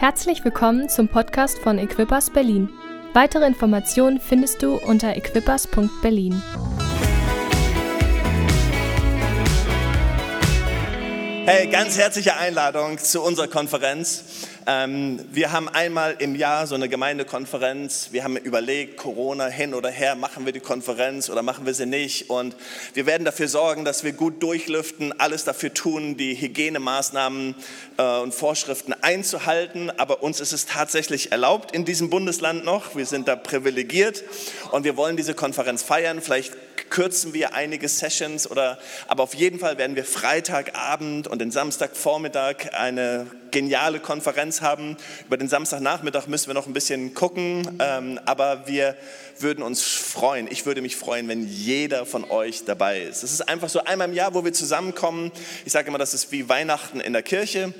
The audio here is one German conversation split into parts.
Herzlich willkommen zum Podcast von Equippers Berlin. Weitere Informationen findest du unter equippers.berlin. Hey, ganz herzliche Einladung zu unserer Konferenz. Ähm, wir haben einmal im Jahr so eine Gemeindekonferenz. Wir haben überlegt, Corona hin oder her, machen wir die Konferenz oder machen wir sie nicht. Und wir werden dafür sorgen, dass wir gut durchlüften, alles dafür tun, die Hygienemaßnahmen äh, und Vorschriften einzuhalten. Aber uns ist es tatsächlich erlaubt in diesem Bundesland noch. Wir sind da privilegiert und wir wollen diese Konferenz feiern. Vielleicht kürzen wir einige Sessions oder, aber auf jeden Fall werden wir Freitagabend und den Samstagvormittag eine geniale Konferenz haben. Über den Samstagnachmittag müssen wir noch ein bisschen gucken, ähm, aber wir würden uns freuen. Ich würde mich freuen, wenn jeder von euch dabei ist. Es ist einfach so einmal im Jahr, wo wir zusammenkommen. Ich sage immer, das ist wie Weihnachten in der Kirche.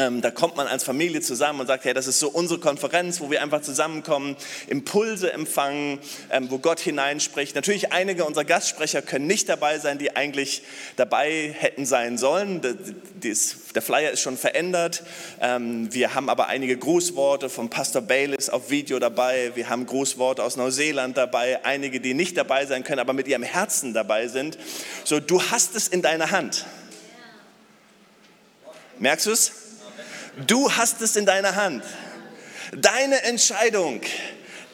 Ähm, da kommt man als Familie zusammen und sagt, hey, das ist so unsere Konferenz, wo wir einfach zusammenkommen, Impulse empfangen, ähm, wo Gott hineinspricht. Natürlich einige unserer Gastsprecher können nicht dabei sein, die eigentlich dabei hätten sein sollen. Der Flyer ist schon verändert. Ähm, wir haben aber einige Grußworte vom Pastor Baylis auf Video dabei. Wir haben Grußworte aus Neuseeland dabei. Einige, die nicht dabei sein können, aber mit ihrem Herzen dabei sind. So, du hast es in deiner Hand. Merkst du es? Du hast es in deiner Hand. Deine Entscheidung.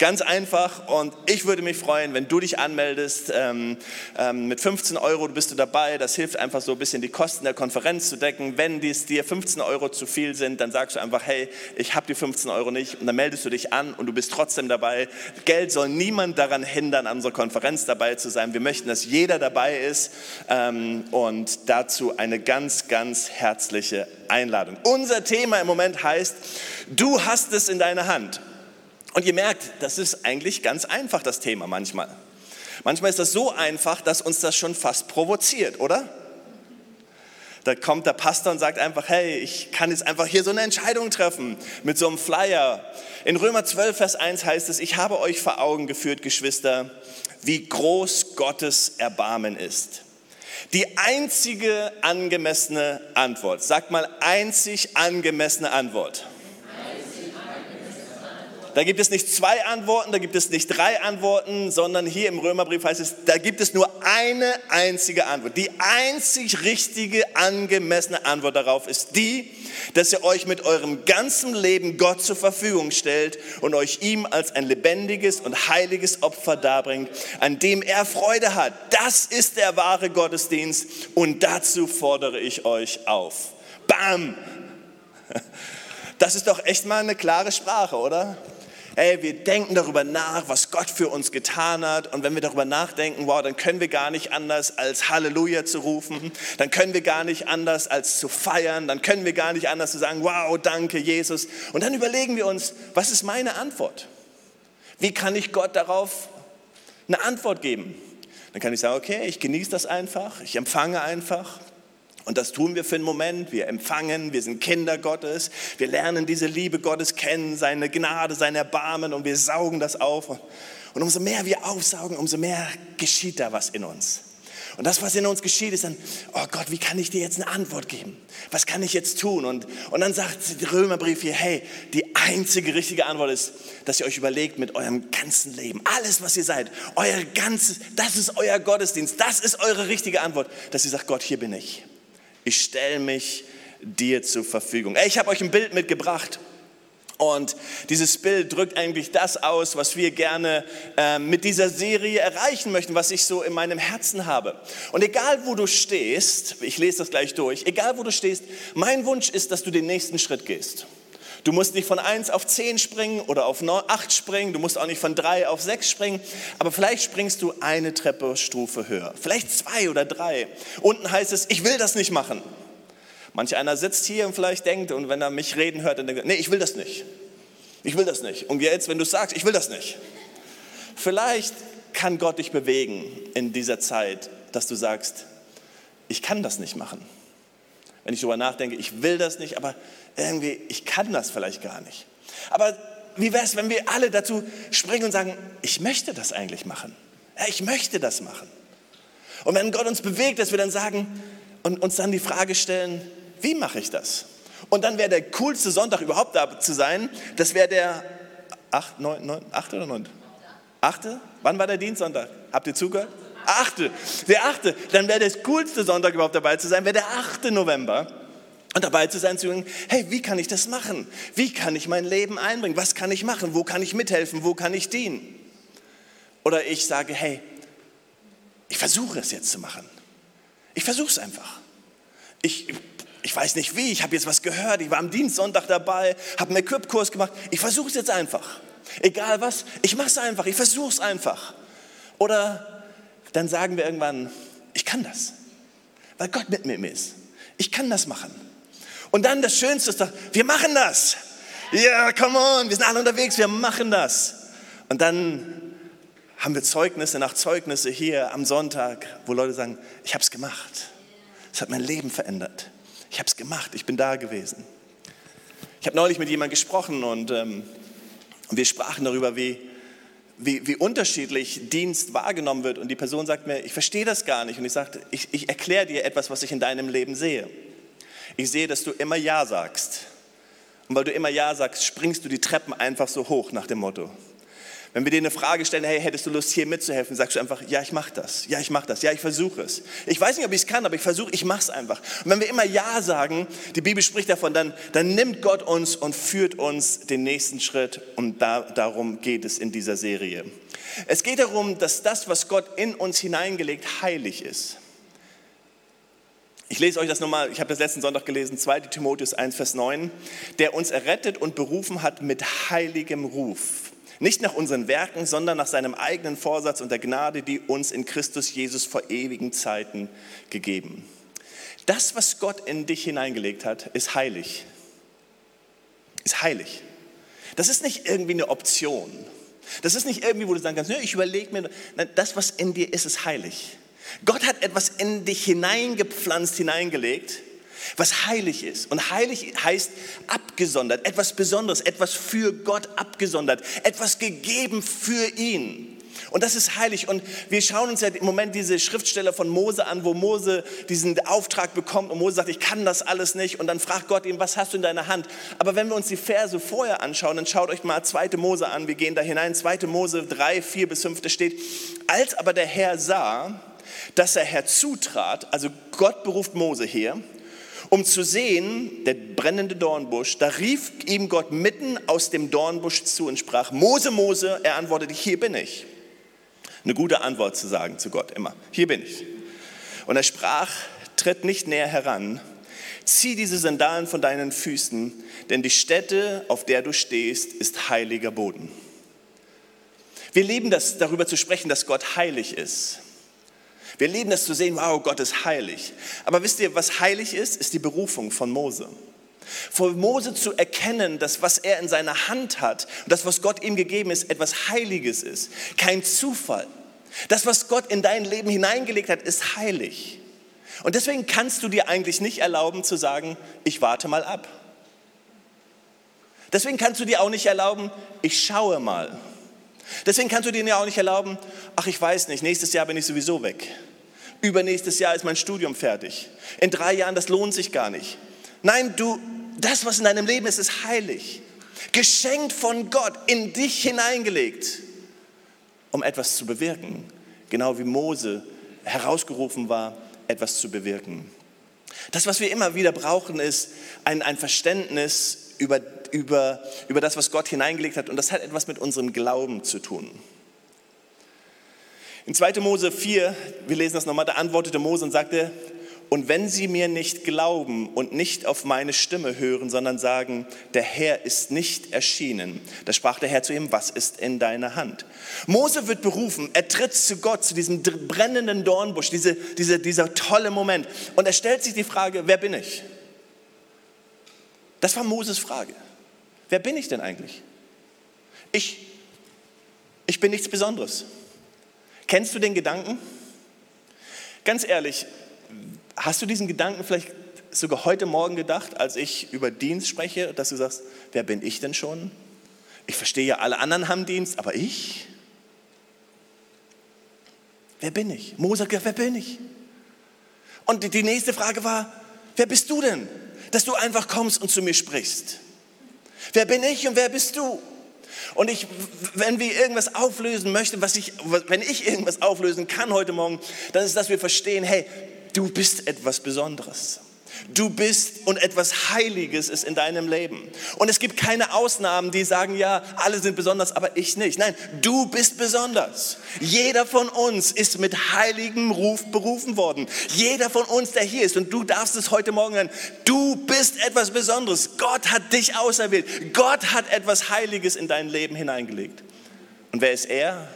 Ganz einfach und ich würde mich freuen, wenn du dich anmeldest. Ähm, ähm, mit 15 Euro bist du dabei. Das hilft einfach so ein bisschen die Kosten der Konferenz zu decken. Wenn dies dir 15 Euro zu viel sind, dann sagst du einfach, hey, ich habe die 15 Euro nicht und dann meldest du dich an und du bist trotzdem dabei. Geld soll niemand daran hindern, an unserer Konferenz dabei zu sein. Wir möchten, dass jeder dabei ist ähm, und dazu eine ganz, ganz herzliche Einladung. Unser Thema im Moment heißt, du hast es in deiner Hand. Und ihr merkt, das ist eigentlich ganz einfach, das Thema manchmal. Manchmal ist das so einfach, dass uns das schon fast provoziert, oder? Da kommt der Pastor und sagt einfach, hey, ich kann jetzt einfach hier so eine Entscheidung treffen mit so einem Flyer. In Römer 12, Vers 1 heißt es, ich habe euch vor Augen geführt, Geschwister, wie groß Gottes Erbarmen ist. Die einzige angemessene Antwort, sagt mal einzig angemessene Antwort da gibt es nicht zwei Antworten, da gibt es nicht drei Antworten, sondern hier im Römerbrief heißt es, da gibt es nur eine einzige Antwort. Die einzig richtige, angemessene Antwort darauf ist die, dass ihr euch mit eurem ganzen Leben Gott zur Verfügung stellt und euch ihm als ein lebendiges und heiliges Opfer darbringt, an dem er Freude hat. Das ist der wahre Gottesdienst und dazu fordere ich euch auf. Bam! Das ist doch echt mal eine klare Sprache, oder? Ey, wir denken darüber nach, was Gott für uns getan hat. Und wenn wir darüber nachdenken, wow, dann können wir gar nicht anders als Halleluja zu rufen. Dann können wir gar nicht anders als zu feiern. Dann können wir gar nicht anders zu sagen, wow, danke Jesus. Und dann überlegen wir uns, was ist meine Antwort? Wie kann ich Gott darauf eine Antwort geben? Dann kann ich sagen, okay, ich genieße das einfach, ich empfange einfach. Und das tun wir für einen Moment. Wir empfangen, wir sind Kinder Gottes. Wir lernen diese Liebe Gottes kennen, seine Gnade, sein Erbarmen und wir saugen das auf. Und umso mehr wir aufsaugen, umso mehr geschieht da was in uns. Und das, was in uns geschieht, ist dann, oh Gott, wie kann ich dir jetzt eine Antwort geben? Was kann ich jetzt tun? Und, und dann sagt der Römerbrief hier, hey, die einzige richtige Antwort ist, dass ihr euch überlegt mit eurem ganzen Leben, alles, was ihr seid, euer ganzes, das ist euer Gottesdienst, das ist eure richtige Antwort, dass ihr sagt, Gott, hier bin ich. Ich stelle mich dir zur Verfügung. Ich habe euch ein Bild mitgebracht. Und dieses Bild drückt eigentlich das aus, was wir gerne äh, mit dieser Serie erreichen möchten, was ich so in meinem Herzen habe. Und egal wo du stehst, ich lese das gleich durch, egal wo du stehst, mein Wunsch ist, dass du den nächsten Schritt gehst. Du musst nicht von 1 auf 10 springen oder auf 8 springen, du musst auch nicht von 3 auf 6 springen, aber vielleicht springst du eine Treppestufe höher, vielleicht zwei oder drei. Unten heißt es, ich will das nicht machen. Manch einer sitzt hier und vielleicht denkt, und wenn er mich reden hört, dann denkt er, nee, ich will das nicht. Ich will das nicht. Und jetzt, wenn du sagst, ich will das nicht. Vielleicht kann Gott dich bewegen in dieser Zeit, dass du sagst, ich kann das nicht machen. Wenn ich darüber nachdenke, ich will das nicht, aber irgendwie, ich kann das vielleicht gar nicht. Aber wie wäre es, wenn wir alle dazu springen und sagen, ich möchte das eigentlich machen. Ja, ich möchte das machen. Und wenn Gott uns bewegt, dass wir dann sagen und uns dann die Frage stellen, wie mache ich das? Und dann wäre der coolste Sonntag überhaupt da zu sein, das wäre der 8, 9, 9, 8 oder 9? 8. Wann war der Dienstsonntag? Habt ihr zugehört? Achte, der achte, dann wäre das coolste Sonntag überhaupt dabei zu sein, wäre der 8. November. Und dabei zu sein, zu sagen, hey, wie kann ich das machen? Wie kann ich mein Leben einbringen? Was kann ich machen? Wo kann ich mithelfen? Wo kann ich dienen? Oder ich sage, hey, ich versuche es jetzt zu machen. Ich versuche es einfach. Ich, ich weiß nicht wie, ich habe jetzt was gehört, ich war am Dienstsonntag dabei, habe einen Equip-Kurs gemacht. Ich versuche es jetzt einfach. Egal was, ich mache es einfach, ich versuche es einfach. Oder dann sagen wir irgendwann, ich kann das, weil Gott mit mir ist. Ich kann das machen. Und dann das Schönste ist, doch, wir machen das. Ja, yeah, come on, wir sind alle unterwegs, wir machen das. Und dann haben wir Zeugnisse nach Zeugnisse hier am Sonntag, wo Leute sagen, ich habe es gemacht. Es hat mein Leben verändert. Ich habe es gemacht, ich bin da gewesen. Ich habe neulich mit jemandem gesprochen und, ähm, und wir sprachen darüber, wie, wie, wie, unterschiedlich Dienst wahrgenommen wird. Und die Person sagt mir, ich verstehe das gar nicht. Und ich sagte, ich, ich erkläre dir etwas, was ich in deinem Leben sehe. Ich sehe, dass du immer Ja sagst. Und weil du immer Ja sagst, springst du die Treppen einfach so hoch nach dem Motto. Wenn wir dir eine Frage stellen, hey, hättest du Lust hier mitzuhelfen, sagst du einfach, ja, ich mache das, ja, ich mache das, ja, ich versuche es. Ich weiß nicht, ob ich es kann, aber ich versuche, ich mache es einfach. Und wenn wir immer Ja sagen, die Bibel spricht davon, dann, dann nimmt Gott uns und führt uns den nächsten Schritt und da, darum geht es in dieser Serie. Es geht darum, dass das, was Gott in uns hineingelegt, heilig ist. Ich lese euch das nochmal, ich habe das letzten Sonntag gelesen, 2 Timotheus 1, Vers 9, der uns errettet und berufen hat mit heiligem Ruf nicht nach unseren Werken, sondern nach seinem eigenen Vorsatz und der Gnade, die uns in Christus Jesus vor ewigen Zeiten gegeben. Das, was Gott in dich hineingelegt hat, ist heilig. Ist heilig. Das ist nicht irgendwie eine Option. Das ist nicht irgendwie, wo du sagen kannst, ich überlege mir, Nein, das, was in dir ist, ist heilig. Gott hat etwas in dich hineingepflanzt, hineingelegt, was heilig ist. Und heilig heißt abgesondert, etwas Besonderes, etwas für Gott abgesondert, etwas gegeben für ihn. Und das ist heilig. Und wir schauen uns ja im Moment diese Schriftstelle von Mose an, wo Mose diesen Auftrag bekommt und Mose sagt, ich kann das alles nicht. Und dann fragt Gott ihn, was hast du in deiner Hand? Aber wenn wir uns die Verse vorher anschauen, dann schaut euch mal 2. Mose an. Wir gehen da hinein. 2. Mose 3, 4 bis 5, da steht, als aber der Herr sah, dass er herzutrat, also Gott beruft Mose her, um zu sehen, der brennende Dornbusch, da rief ihm Gott mitten aus dem Dornbusch zu und sprach, Mose, Mose, er antwortete, hier bin ich. Eine gute Antwort zu sagen zu Gott immer, hier bin ich. Und er sprach, tritt nicht näher heran, zieh diese Sandalen von deinen Füßen, denn die Stätte, auf der du stehst, ist heiliger Boden. Wir lieben das, darüber zu sprechen, dass Gott heilig ist. Wir lieben es zu sehen, wow, Gott ist heilig. Aber wisst ihr, was heilig ist, ist die Berufung von Mose. Von Mose zu erkennen, dass was er in seiner Hand hat und das, was Gott ihm gegeben ist, etwas Heiliges ist. Kein Zufall. Das, was Gott in dein Leben hineingelegt hat, ist heilig. Und deswegen kannst du dir eigentlich nicht erlauben zu sagen, ich warte mal ab. Deswegen kannst du dir auch nicht erlauben, ich schaue mal. Deswegen kannst du dir auch nicht erlauben, ach ich weiß nicht, nächstes Jahr bin ich sowieso weg. Übernächstes Jahr ist mein Studium fertig. In drei Jahren, das lohnt sich gar nicht. Nein, du, das, was in deinem Leben ist, ist heilig. Geschenkt von Gott, in dich hineingelegt, um etwas zu bewirken. Genau wie Mose herausgerufen war, etwas zu bewirken. Das, was wir immer wieder brauchen, ist ein, ein Verständnis über, über, über das, was Gott hineingelegt hat. Und das hat etwas mit unserem Glauben zu tun. In 2. Mose 4, wir lesen das nochmal, da antwortete Mose und sagte, und wenn sie mir nicht glauben und nicht auf meine Stimme hören, sondern sagen, der Herr ist nicht erschienen, da sprach der Herr zu ihm, was ist in deiner Hand? Mose wird berufen, er tritt zu Gott, zu diesem brennenden Dornbusch, diese, diese, dieser tolle Moment. Und er stellt sich die Frage, wer bin ich? Das war Moses Frage. Wer bin ich denn eigentlich? Ich, ich bin nichts Besonderes. Kennst du den Gedanken? Ganz ehrlich, hast du diesen Gedanken vielleicht sogar heute Morgen gedacht, als ich über Dienst spreche, dass du sagst, wer bin ich denn schon? Ich verstehe ja, alle anderen haben Dienst, aber ich? Wer bin ich? Mose hat wer bin ich? Und die nächste Frage war, wer bist du denn? dass du einfach kommst und zu mir sprichst. Wer bin ich und wer bist du? Und ich, wenn wir irgendwas auflösen möchten, was ich, wenn ich irgendwas auflösen kann heute Morgen, dann ist, dass wir verstehen, hey, du bist etwas Besonderes. Du bist und etwas Heiliges ist in deinem Leben. Und es gibt keine Ausnahmen, die sagen, ja, alle sind besonders, aber ich nicht. Nein, du bist besonders. Jeder von uns ist mit heiligem Ruf berufen worden. Jeder von uns, der hier ist, und du darfst es heute Morgen hören, du bist etwas Besonderes. Gott hat dich auserwählt. Gott hat etwas Heiliges in dein Leben hineingelegt. Und wer ist er?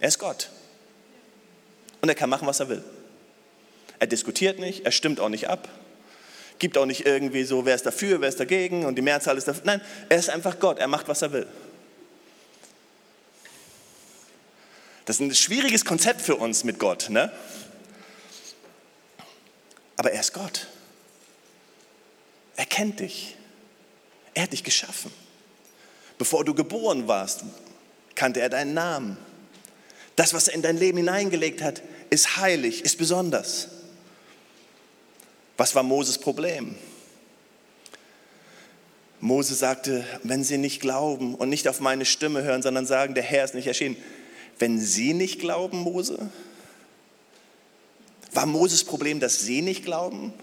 Er ist Gott. Und er kann machen, was er will. Er diskutiert nicht, er stimmt auch nicht ab. Gibt auch nicht irgendwie so, wer ist dafür, wer ist dagegen und die Mehrzahl ist dafür. Nein, er ist einfach Gott, er macht, was er will. Das ist ein schwieriges Konzept für uns mit Gott, ne? Aber er ist Gott. Er kennt dich. Er hat dich geschaffen. Bevor du geboren warst, kannte er deinen Namen. Das, was er in dein Leben hineingelegt hat, ist heilig, ist besonders. Was war Moses Problem? Mose sagte, wenn sie nicht glauben und nicht auf meine Stimme hören, sondern sagen, der Herr ist nicht erschienen. Wenn sie nicht glauben, Mose? War Moses Problem, dass sie nicht glauben?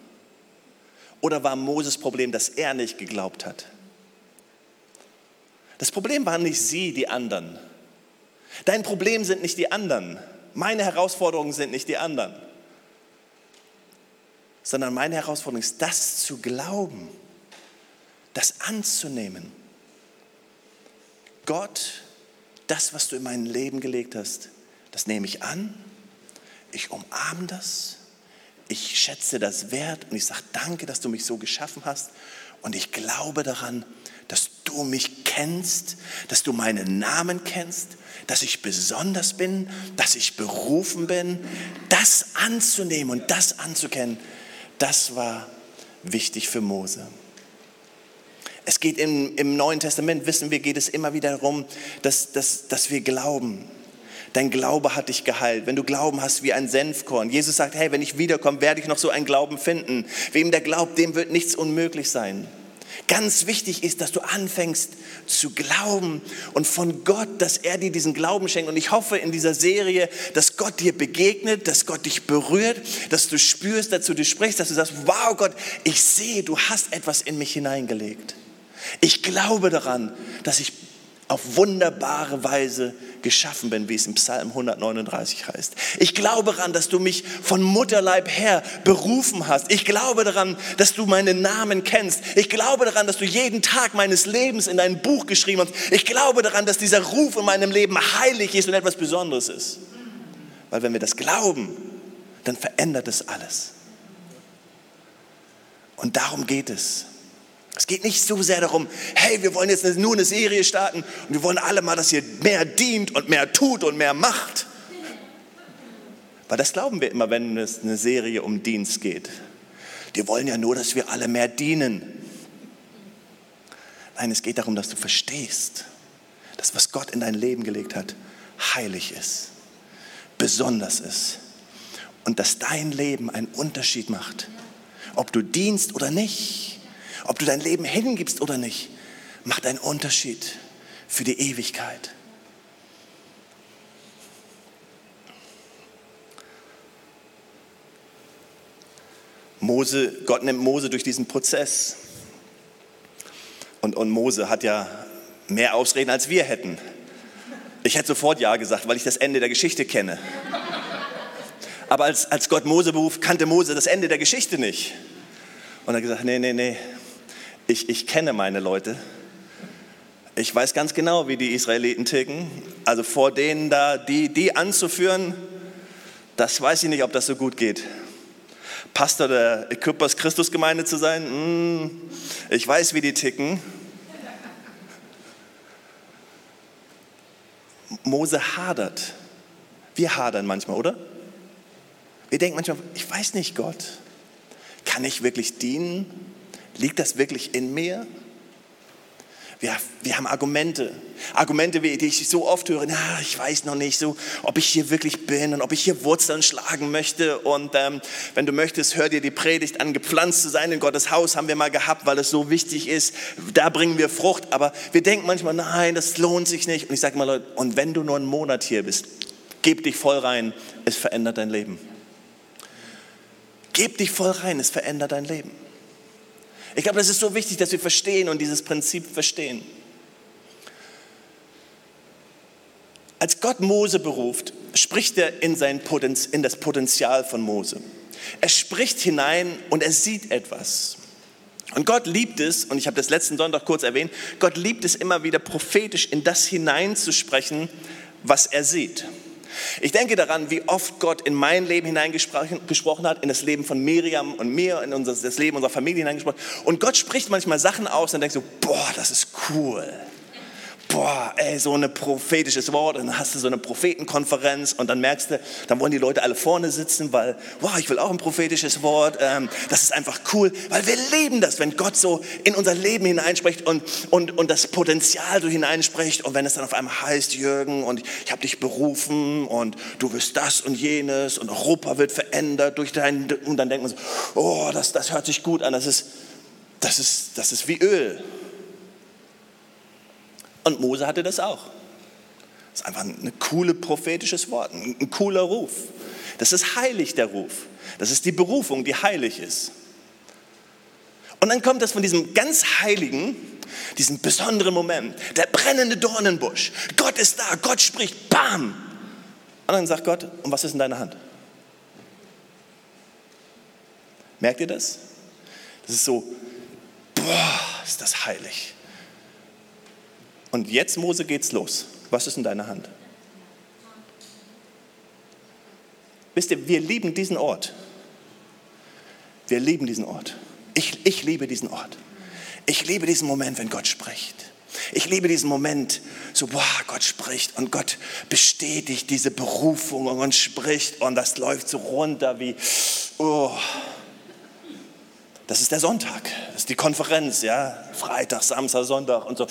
Oder war Moses Problem, dass er nicht geglaubt hat? Das Problem waren nicht sie, die anderen. Dein Problem sind nicht die anderen. Meine Herausforderungen sind nicht die anderen sondern meine Herausforderung ist, das zu glauben, das anzunehmen. Gott, das, was du in mein Leben gelegt hast, das nehme ich an, ich umarme das, ich schätze das wert und ich sage danke, dass du mich so geschaffen hast. Und ich glaube daran, dass du mich kennst, dass du meinen Namen kennst, dass ich besonders bin, dass ich berufen bin, das anzunehmen und das anzukennen, das war wichtig für Mose. Es geht im, im Neuen Testament, wissen wir, geht es immer wieder darum, dass, dass, dass wir glauben. Dein Glaube hat dich geheilt. Wenn du Glauben hast wie ein Senfkorn. Jesus sagt, hey, wenn ich wiederkomme, werde ich noch so einen Glauben finden. Wem der glaubt, dem wird nichts unmöglich sein. Ganz wichtig ist, dass du anfängst zu glauben und von Gott, dass er dir diesen Glauben schenkt. Und ich hoffe in dieser Serie, dass Gott dir begegnet, dass Gott dich berührt, dass du spürst, dass du dich sprichst, dass du sagst, wow Gott, ich sehe, du hast etwas in mich hineingelegt. Ich glaube daran, dass ich auf wunderbare Weise geschaffen bin, wie es im Psalm 139 heißt. Ich glaube daran, dass du mich von Mutterleib her berufen hast. Ich glaube daran, dass du meinen Namen kennst. Ich glaube daran, dass du jeden Tag meines Lebens in dein Buch geschrieben hast. Ich glaube daran, dass dieser Ruf in meinem Leben heilig ist und etwas Besonderes ist. Weil wenn wir das glauben, dann verändert es alles. Und darum geht es. Es geht nicht so sehr darum, hey, wir wollen jetzt nur eine Serie starten und wir wollen alle mal, dass ihr mehr dient und mehr tut und mehr macht. Weil das glauben wir immer, wenn es eine Serie um Dienst geht. Die wollen ja nur, dass wir alle mehr dienen. Nein, es geht darum, dass du verstehst, dass was Gott in dein Leben gelegt hat, heilig ist, besonders ist und dass dein Leben einen Unterschied macht, ob du dienst oder nicht ob du dein Leben hingibst oder nicht, macht einen Unterschied für die Ewigkeit. Mose, Gott nimmt Mose durch diesen Prozess. Und, und Mose hat ja mehr Ausreden, als wir hätten. Ich hätte sofort Ja gesagt, weil ich das Ende der Geschichte kenne. Aber als, als Gott Mose beruf, kannte Mose das Ende der Geschichte nicht. Und er hat gesagt, nee, nee, nee, ich, ich kenne meine Leute. Ich weiß ganz genau, wie die Israeliten ticken. Also vor denen da, die, die anzuführen, das weiß ich nicht, ob das so gut geht. Pastor der Ägypters Christusgemeinde zu sein, mm, ich weiß, wie die ticken. Mose hadert. Wir hadern manchmal, oder? Wir denken manchmal, ich weiß nicht, Gott, kann ich wirklich dienen? Liegt das wirklich in mir? Wir, wir haben Argumente. Argumente, die ich so oft höre, ja, ich weiß noch nicht so, ob ich hier wirklich bin und ob ich hier Wurzeln schlagen möchte. Und ähm, wenn du möchtest, hör dir die Predigt an, gepflanzt zu sein in Gottes Haus, haben wir mal gehabt, weil es so wichtig ist. Da bringen wir Frucht. Aber wir denken manchmal, nein, das lohnt sich nicht. Und ich sage mal, Leute, und wenn du nur einen Monat hier bist, gib dich voll rein, es verändert dein Leben. Gib dich voll rein, es verändert dein Leben. Ich glaube, das ist so wichtig, dass wir verstehen und dieses Prinzip verstehen. Als Gott Mose beruft, spricht er in, sein Potenz, in das Potenzial von Mose. Er spricht hinein und er sieht etwas. Und Gott liebt es, und ich habe das letzten Sonntag kurz erwähnt, Gott liebt es immer wieder prophetisch in das hineinzusprechen, was er sieht. Ich denke daran, wie oft Gott in mein Leben hineingesprochen hat, in das Leben von Miriam und mir, in unser, das Leben unserer Familie hineingesprochen. Und Gott spricht manchmal Sachen aus und denkt so, boah, das ist cool boah, ey, so ein prophetisches Wort. Und dann hast du so eine Prophetenkonferenz und dann merkst du, dann wollen die Leute alle vorne sitzen, weil, wow, ich will auch ein prophetisches Wort. Ähm, das ist einfach cool, weil wir leben das, wenn Gott so in unser Leben hineinspricht und, und, und das Potenzial so hineinspricht. Und wenn es dann auf einmal heißt, Jürgen, und ich habe dich berufen und du wirst das und jenes und Europa wird verändert durch dein, und dann denkt man so, oh, das, das hört sich gut an, das ist, das ist, das ist wie Öl. Und Mose hatte das auch. Das ist einfach ein cooles prophetisches Wort, ein, cooler Ruf. Das ist heilig, der Ruf. Das ist die Berufung, die heilig ist. Und dann kommt das von diesem ganz heiligen, diesem besonderen Moment, der brennende Dornenbusch. Gott ist da, Gott spricht, bam. Und dann sagt Gott, und was ist in deiner Hand? Merkt ihr das? Das ist so, boah, ist das heilig. Und jetzt, Mose, geht's los. Was ist in deiner Hand? Wisst ihr, wir lieben diesen Ort. Wir lieben diesen Ort. Ich, ich liebe diesen Ort. Ich liebe diesen Moment, wenn Gott spricht. Ich liebe diesen Moment, so, boah, Gott spricht und Gott bestätigt diese Berufung und spricht und das läuft so runter wie, oh. Das ist der Sonntag, das ist die Konferenz, ja, Freitag, Samstag, Sonntag und so.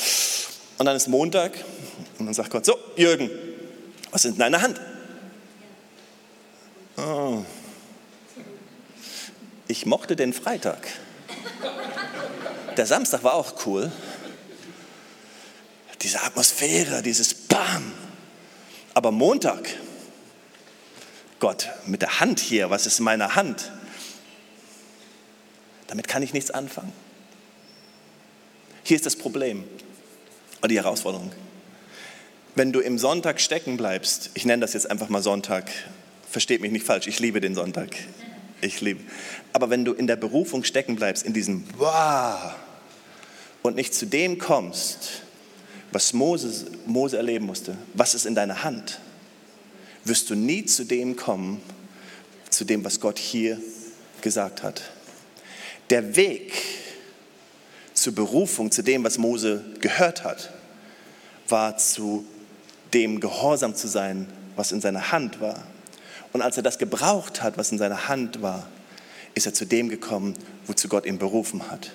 Und dann ist Montag und dann sagt Gott, so, Jürgen, was ist in deiner Hand? Oh. Ich mochte den Freitag. Der Samstag war auch cool. Diese Atmosphäre, dieses Bam. Aber Montag, Gott, mit der Hand hier, was ist in meiner Hand? Damit kann ich nichts anfangen. Hier ist das Problem die Herausforderung. Wenn du im Sonntag stecken bleibst, ich nenne das jetzt einfach mal Sonntag, versteht mich nicht falsch, ich liebe den Sonntag. Ich liebe. Aber wenn du in der Berufung stecken bleibst, in diesem Wow und nicht zu dem kommst, was Moses, Mose erleben musste, was ist in deiner Hand, wirst du nie zu dem kommen, zu dem, was Gott hier gesagt hat. Der Weg zur Berufung, zu dem, was Mose gehört hat, war zu dem Gehorsam zu sein, was in seiner Hand war. Und als er das gebraucht hat, was in seiner Hand war, ist er zu dem gekommen, wozu Gott ihn berufen hat.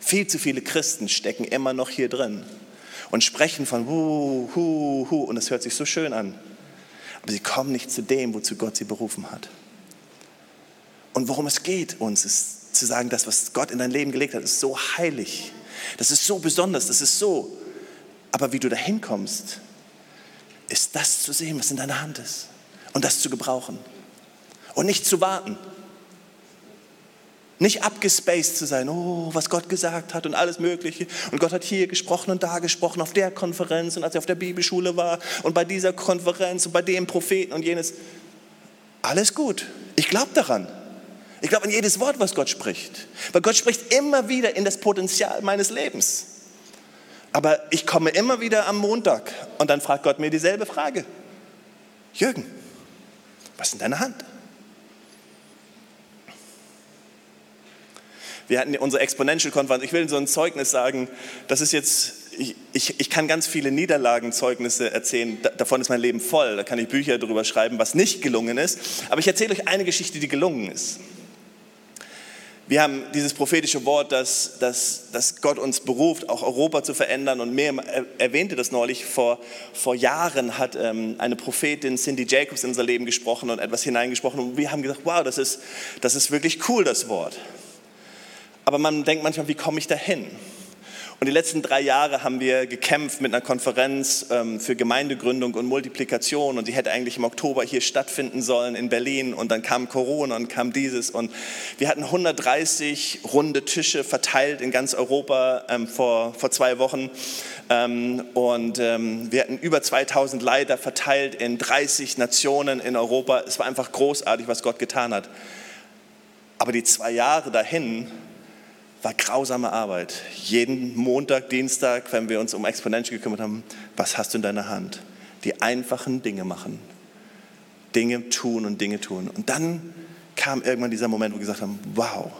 Viel zu viele Christen stecken immer noch hier drin und sprechen von hu, hu, hu, und das hört sich so schön an. Aber sie kommen nicht zu dem, wozu Gott sie berufen hat. Und worum es geht uns, ist zu sagen, das, was Gott in dein Leben gelegt hat, ist so heilig. Das ist so besonders, das ist so. Aber wie du dahin kommst, ist das zu sehen, was in deiner Hand ist. Und das zu gebrauchen. Und nicht zu warten. Nicht abgespaced zu sein, oh, was Gott gesagt hat und alles Mögliche. Und Gott hat hier gesprochen und da gesprochen, auf der Konferenz und als er auf der Bibelschule war und bei dieser Konferenz und bei dem Propheten und jenes. Alles gut. Ich glaube daran. Ich glaube an jedes Wort, was Gott spricht. Weil Gott spricht immer wieder in das Potenzial meines Lebens. Aber ich komme immer wieder am Montag und dann fragt Gott mir dieselbe Frage. Jürgen, was ist in deiner Hand? Wir hatten unsere Exponential-Konferenz. Ich will so ein Zeugnis sagen. Das ist jetzt, ich, ich, ich kann ganz viele Niederlagenzeugnisse erzählen. davon ist mein Leben voll. Da kann ich Bücher darüber schreiben, was nicht gelungen ist. Aber ich erzähle euch eine Geschichte, die gelungen ist. Wir haben dieses prophetische Wort, dass, dass, dass Gott uns beruft, auch Europa zu verändern. Und Miriam erwähnte das neulich. Vor, vor Jahren hat ähm, eine Prophetin, Cindy Jacobs, in unser Leben gesprochen und etwas hineingesprochen. Und wir haben gesagt, wow, das ist, das ist wirklich cool, das Wort. Aber man denkt manchmal, wie komme ich dahin? Und die letzten drei Jahre haben wir gekämpft mit einer Konferenz ähm, für Gemeindegründung und Multiplikation und die hätte eigentlich im Oktober hier stattfinden sollen in Berlin und dann kam Corona und kam dieses und wir hatten 130 runde Tische verteilt in ganz Europa ähm, vor, vor zwei Wochen ähm, und ähm, wir hatten über 2000 Leiter verteilt in 30 Nationen in Europa. Es war einfach großartig, was Gott getan hat. Aber die zwei Jahre dahin war grausame Arbeit. Jeden Montag, Dienstag, wenn wir uns um Exponential gekümmert haben, was hast du in deiner Hand? Die einfachen Dinge machen. Dinge tun und Dinge tun. Und dann kam irgendwann dieser Moment, wo wir gesagt haben, wow,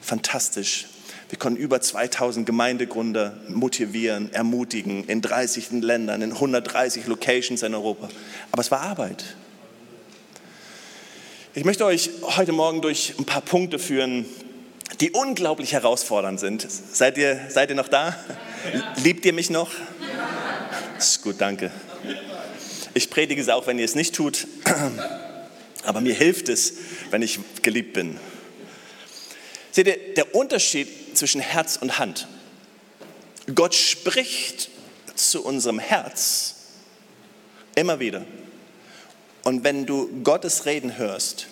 fantastisch. Wir konnten über 2000 Gemeindegründer motivieren, ermutigen in 30 Ländern, in 130 Locations in Europa. Aber es war Arbeit. Ich möchte euch heute Morgen durch ein paar Punkte führen, die unglaublich herausfordernd sind. Seid ihr, seid ihr noch da? Liebt ihr mich noch? Ist gut, danke. Ich predige es auch, wenn ihr es nicht tut, aber mir hilft es, wenn ich geliebt bin. Seht ihr, der Unterschied zwischen Herz und Hand. Gott spricht zu unserem Herz immer wieder. Und wenn du Gottes Reden hörst,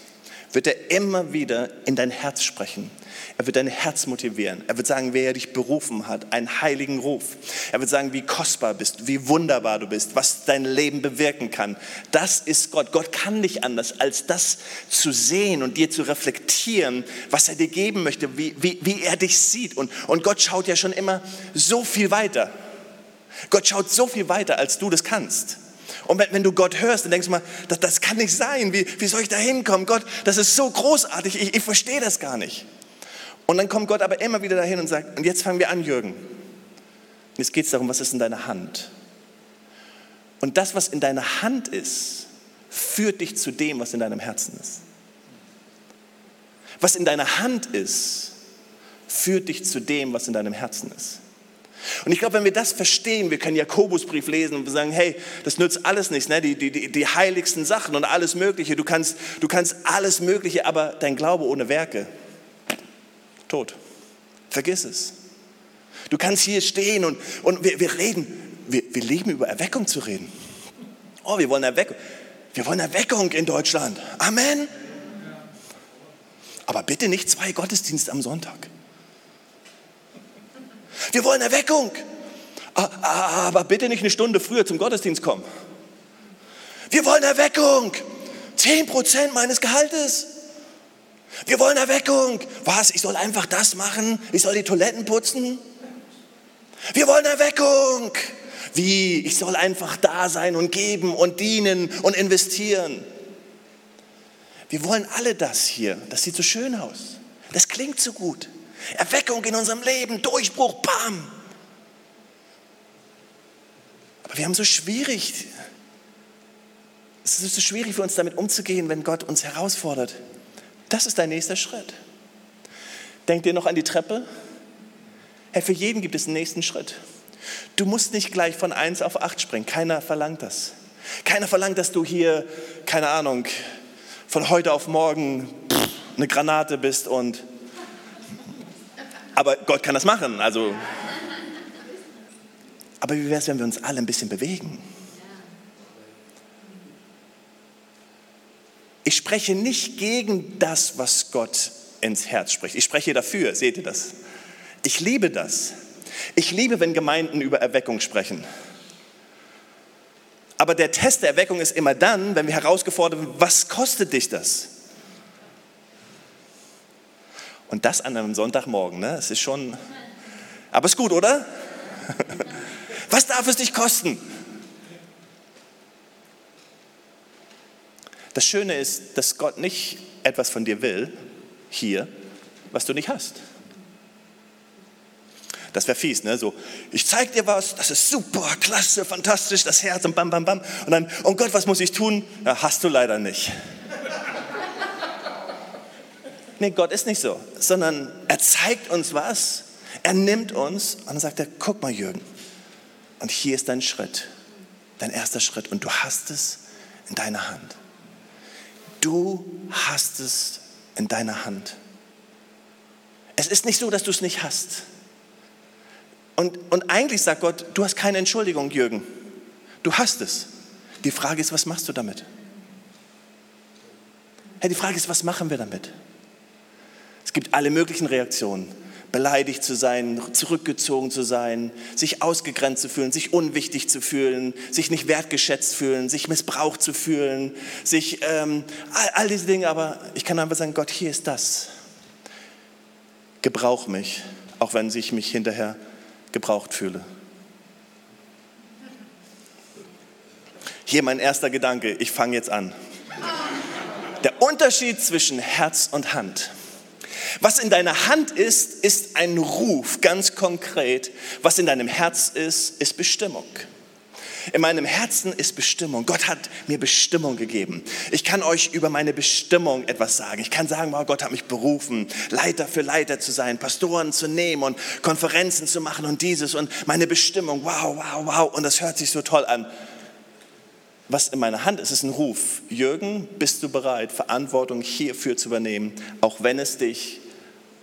wird er immer wieder in dein Herz sprechen. Er wird dein Herz motivieren. Er wird sagen, wer dich berufen hat, einen heiligen Ruf. Er wird sagen, wie kostbar bist, wie wunderbar du bist, was dein Leben bewirken kann. Das ist Gott. Gott kann nicht anders, als das zu sehen und dir zu reflektieren, was er dir geben möchte, wie, wie, wie er dich sieht. Und, und Gott schaut ja schon immer so viel weiter. Gott schaut so viel weiter, als du das kannst. Und wenn, wenn, du Gott hörst, dann denkst du mal, das, das kann nicht sein. Wie, wie soll ich da hinkommen? Gott, das ist so großartig. Ich, ich verstehe das gar nicht. Und dann kommt Gott aber immer wieder dahin und sagt, und jetzt fangen wir an, Jürgen. Und jetzt geht es darum, was ist in deiner Hand? Und das, was in deiner Hand ist, führt dich zu dem, was in deinem Herzen ist. Was in deiner Hand ist, führt dich zu dem, was in deinem Herzen ist. Und ich glaube, wenn wir das verstehen, wir können Jakobusbrief lesen und sagen, hey, das nützt alles nichts, ne? die, die, die heiligsten Sachen und alles Mögliche, du kannst, du kannst alles Mögliche, aber dein Glaube ohne Werke, tot. Vergiss es. Du kannst hier stehen und, und wir, wir reden, wir, wir lieben über Erweckung zu reden. Oh, wir wollen Erweckung. Wir wollen Erweckung in Deutschland. Amen. Aber bitte nicht zwei Gottesdienste am Sonntag. Wir wollen Erweckung. Aber bitte nicht eine Stunde früher zum Gottesdienst kommen. Wir wollen Erweckung. Zehn Prozent meines Gehaltes. Wir wollen Erweckung. Was? Ich soll einfach das machen? Ich soll die Toiletten putzen? Wir wollen Erweckung. Wie? Ich soll einfach da sein und geben und dienen und investieren. Wir wollen alle das hier. Das sieht so schön aus. Das klingt so gut. Erweckung in unserem Leben, Durchbruch, bam. Aber wir haben so schwierig, es ist so schwierig für uns damit umzugehen, wenn Gott uns herausfordert. Das ist dein nächster Schritt. Denkt ihr noch an die Treppe? Hey, für jeden gibt es einen nächsten Schritt. Du musst nicht gleich von 1 auf 8 springen. Keiner verlangt das. Keiner verlangt, dass du hier, keine Ahnung, von heute auf morgen eine Granate bist und. Aber Gott kann das machen. Also. Aber wie wäre es, wenn wir uns alle ein bisschen bewegen? Ich spreche nicht gegen das, was Gott ins Herz spricht. Ich spreche dafür, seht ihr das? Ich liebe das. Ich liebe, wenn Gemeinden über Erweckung sprechen. Aber der Test der Erweckung ist immer dann, wenn wir herausgefordert werden, was kostet dich das? Und das an einem Sonntagmorgen, ne? Das ist schon, aber ist gut, oder? Was darf es dich kosten? Das Schöne ist, dass Gott nicht etwas von dir will, hier, was du nicht hast. Das wäre fies, ne? So, ich zeig dir was, das ist super, klasse, fantastisch, das Herz und bam, bam, bam. Und dann, oh Gott, was muss ich tun? Ja, hast du leider nicht. Nee, Gott ist nicht so, sondern er zeigt uns was. Er nimmt uns und dann sagt er, guck mal Jürgen, und hier ist dein Schritt, dein erster Schritt und du hast es in deiner Hand. Du hast es in deiner Hand. Es ist nicht so, dass du es nicht hast. Und, und eigentlich sagt Gott, du hast keine Entschuldigung, Jürgen. Du hast es. Die Frage ist, was machst du damit? Hey, die Frage ist, was machen wir damit? Es gibt alle möglichen Reaktionen. Beleidigt zu sein, zurückgezogen zu sein, sich ausgegrenzt zu fühlen, sich unwichtig zu fühlen, sich nicht wertgeschätzt fühlen, sich missbraucht zu fühlen, sich ähm, all, all diese Dinge. Aber ich kann einfach sagen, Gott, hier ist das. Gebrauch mich, auch wenn ich mich hinterher gebraucht fühle. Hier mein erster Gedanke, ich fange jetzt an. Der Unterschied zwischen Herz und Hand. Was in deiner Hand ist, ist ein Ruf, ganz konkret. Was in deinem Herz ist, ist Bestimmung. In meinem Herzen ist Bestimmung. Gott hat mir Bestimmung gegeben. Ich kann euch über meine Bestimmung etwas sagen. Ich kann sagen, wow, Gott hat mich berufen, Leiter für Leiter zu sein, Pastoren zu nehmen und Konferenzen zu machen und dieses und meine Bestimmung. Wow, wow, wow. Und das hört sich so toll an was in meiner Hand ist, ist ein Ruf. Jürgen, bist du bereit, Verantwortung hierfür zu übernehmen, auch wenn es dich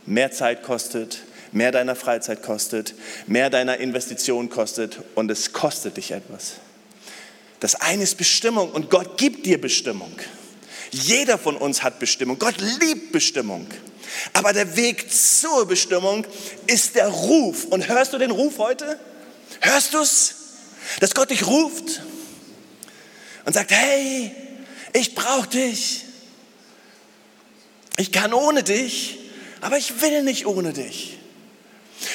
mehr Zeit kostet, mehr deiner Freizeit kostet, mehr deiner Investition kostet und es kostet dich etwas. Das eine ist Bestimmung und Gott gibt dir Bestimmung. Jeder von uns hat Bestimmung. Gott liebt Bestimmung. Aber der Weg zur Bestimmung ist der Ruf. Und hörst du den Ruf heute? Hörst du es? Dass Gott dich ruft? und sagt, hey, ich brauche dich. Ich kann ohne dich, aber ich will nicht ohne dich.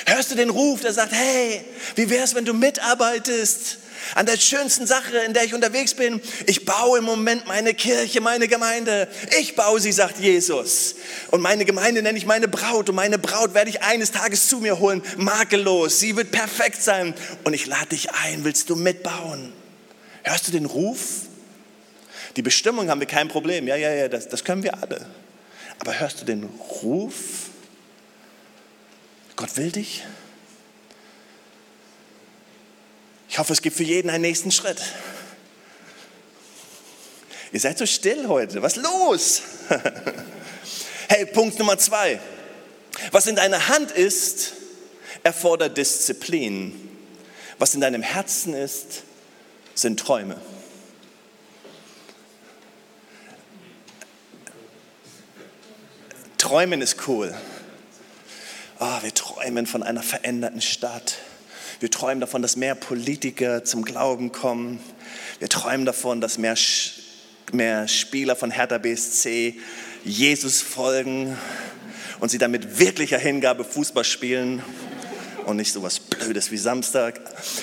Hörst du den Ruf, der sagt, hey, wie wäre es, wenn du mitarbeitest an der schönsten Sache, in der ich unterwegs bin? Ich baue im Moment meine Kirche, meine Gemeinde. Ich baue sie, sagt Jesus. Und meine Gemeinde nenne ich meine Braut. Und meine Braut werde ich eines Tages zu mir holen, makellos. Sie wird perfekt sein. Und ich lade dich ein, willst du mitbauen? Hörst du den Ruf? Die Bestimmung haben wir kein Problem. Ja, ja, ja, das, das können wir alle. Aber hörst du den Ruf? Gott will dich. Ich hoffe, es gibt für jeden einen nächsten Schritt. Ihr seid so still heute. Was los? hey, Punkt Nummer zwei. Was in deiner Hand ist, erfordert Disziplin. Was in deinem Herzen ist, sind Träume. Träumen ist cool. Oh, wir träumen von einer veränderten Stadt. Wir träumen davon, dass mehr Politiker zum Glauben kommen. Wir träumen davon, dass mehr, mehr Spieler von Hertha BSC Jesus folgen und sie dann mit wirklicher Hingabe Fußball spielen und nicht so was Blödes wie Samstag.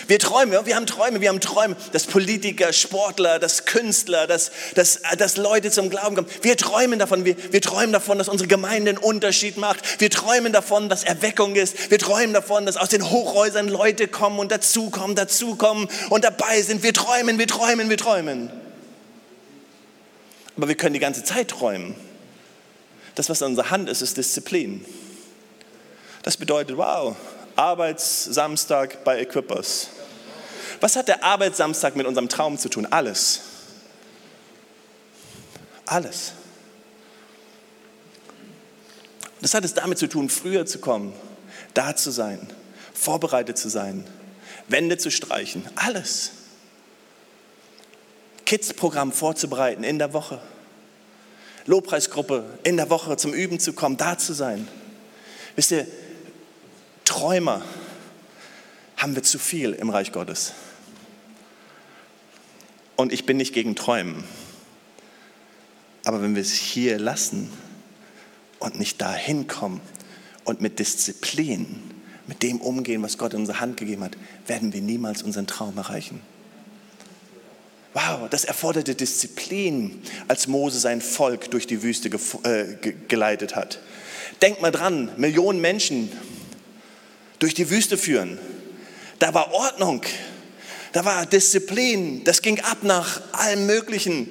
Wir träumen, wir haben Träume, wir haben Träume, dass Politiker, Sportler, dass Künstler, dass, dass, dass Leute zum Glauben kommen. Wir träumen davon, wir, wir träumen davon, dass unsere Gemeinde einen Unterschied macht. Wir träumen davon, dass Erweckung ist. Wir träumen davon, dass aus den Hochhäusern Leute kommen und dazukommen, dazukommen und dabei sind. Wir träumen, wir träumen, wir träumen. Aber wir können die ganze Zeit träumen. Das, was in unserer Hand ist, ist Disziplin. Das bedeutet, wow, Arbeitssamstag bei Equippers. Was hat der Arbeitssamstag mit unserem Traum zu tun? Alles. Alles. Das hat es damit zu tun, früher zu kommen, da zu sein, vorbereitet zu sein, Wände zu streichen, alles. Kids-Programm vorzubereiten in der Woche, Lobpreisgruppe in der Woche zum Üben zu kommen, da zu sein. Wisst ihr, Träumer haben wir zu viel im Reich Gottes. Und ich bin nicht gegen Träumen. Aber wenn wir es hier lassen und nicht dahin kommen und mit Disziplin, mit dem umgehen, was Gott in unsere Hand gegeben hat, werden wir niemals unseren Traum erreichen. Wow, das erforderte Disziplin, als Mose sein Volk durch die Wüste äh, geleitet hat. Denkt mal dran, Millionen Menschen durch die Wüste führen. Da war Ordnung, da war Disziplin, das ging ab nach allem Möglichen.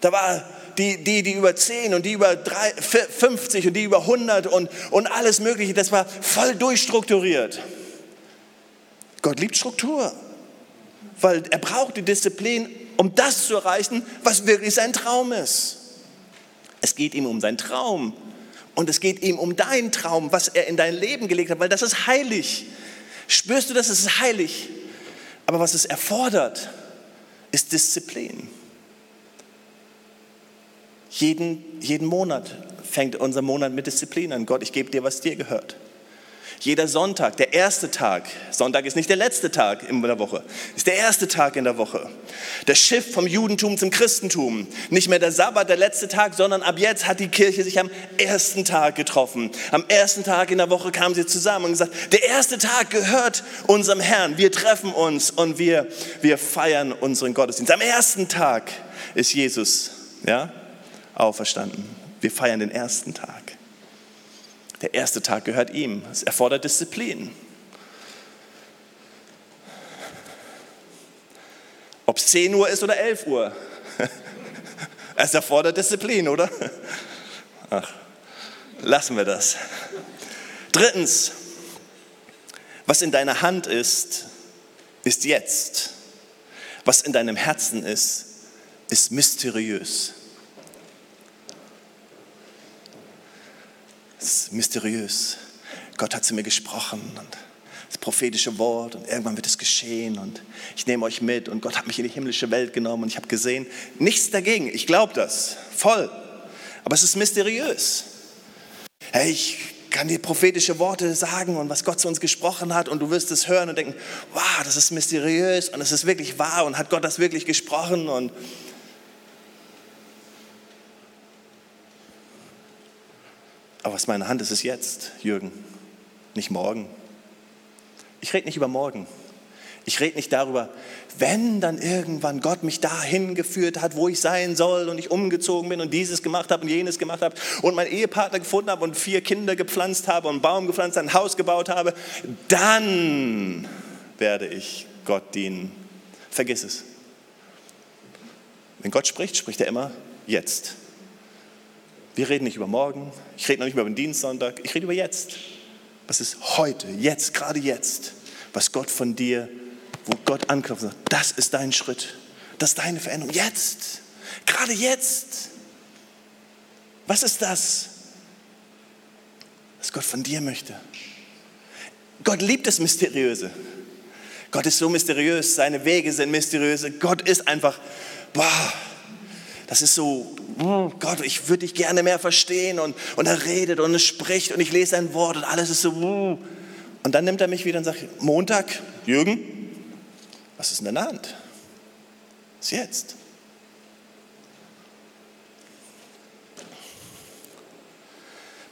Da war die, die, die über 10 und die über 3, 50 und die über 100 und, und alles Mögliche. Das war voll durchstrukturiert. Gott liebt Struktur, weil er braucht die Disziplin, um das zu erreichen, was wirklich sein Traum ist. Es geht ihm um seinen Traum und es geht ihm um deinen Traum, was er in dein Leben gelegt hat, weil das ist heilig. Spürst du das? Es ist heilig. Aber was es erfordert, ist Disziplin. Jeden, jeden Monat fängt unser Monat mit Disziplin an. Gott, ich gebe dir, was dir gehört. Jeder Sonntag, der erste Tag, Sonntag ist nicht der letzte Tag in der Woche, ist der erste Tag in der Woche. Das Schiff vom Judentum zum Christentum. Nicht mehr der Sabbat, der letzte Tag, sondern ab jetzt hat die Kirche sich am ersten Tag getroffen. Am ersten Tag in der Woche kamen sie zusammen und gesagt, der erste Tag gehört unserem Herrn. Wir treffen uns und wir, wir feiern unseren Gottesdienst. Am ersten Tag ist Jesus ja, auferstanden. Wir feiern den ersten Tag. Der erste Tag gehört ihm. Es erfordert Disziplin. Ob es 10 Uhr ist oder 11 Uhr. Es erfordert Disziplin, oder? Ach, lassen wir das. Drittens, was in deiner Hand ist, ist jetzt. Was in deinem Herzen ist, ist mysteriös. Ist mysteriös. Gott hat zu mir gesprochen und das prophetische Wort und irgendwann wird es geschehen und ich nehme euch mit und Gott hat mich in die himmlische Welt genommen und ich habe gesehen, nichts dagegen, ich glaube das, voll. Aber es ist mysteriös. Hey, ich kann dir prophetische Worte sagen und was Gott zu uns gesprochen hat und du wirst es hören und denken, wow, das ist mysteriös und es ist wirklich wahr und hat Gott das wirklich gesprochen und Aber was meine Hand ist, ist jetzt, Jürgen, nicht morgen. Ich rede nicht über morgen. Ich rede nicht darüber, wenn dann irgendwann Gott mich dahin geführt hat, wo ich sein soll und ich umgezogen bin und dieses gemacht habe und jenes gemacht habe und meinen Ehepartner gefunden habe und vier Kinder gepflanzt habe und einen Baum gepflanzt, ein Haus gebaut habe, dann werde ich Gott dienen. Vergiss es. Wenn Gott spricht, spricht er immer jetzt. Wir reden nicht über morgen, ich rede noch nicht über den Dienstsonntag, ich rede über jetzt. Was ist heute, jetzt, gerade jetzt, was Gott von dir, wo Gott anklopft und sagt, das ist dein Schritt, das ist deine Veränderung, jetzt, gerade jetzt. Was ist das, was Gott von dir möchte? Gott liebt das Mysteriöse. Gott ist so mysteriös, seine Wege sind mysteriöse. Gott ist einfach, boah, das ist so, oh Gott, ich würde dich gerne mehr verstehen und, und er redet und es spricht und ich lese ein Wort und alles ist so. Oh. Und dann nimmt er mich wieder und sagt, Montag, Jürgen, was ist in deiner Hand? Was jetzt?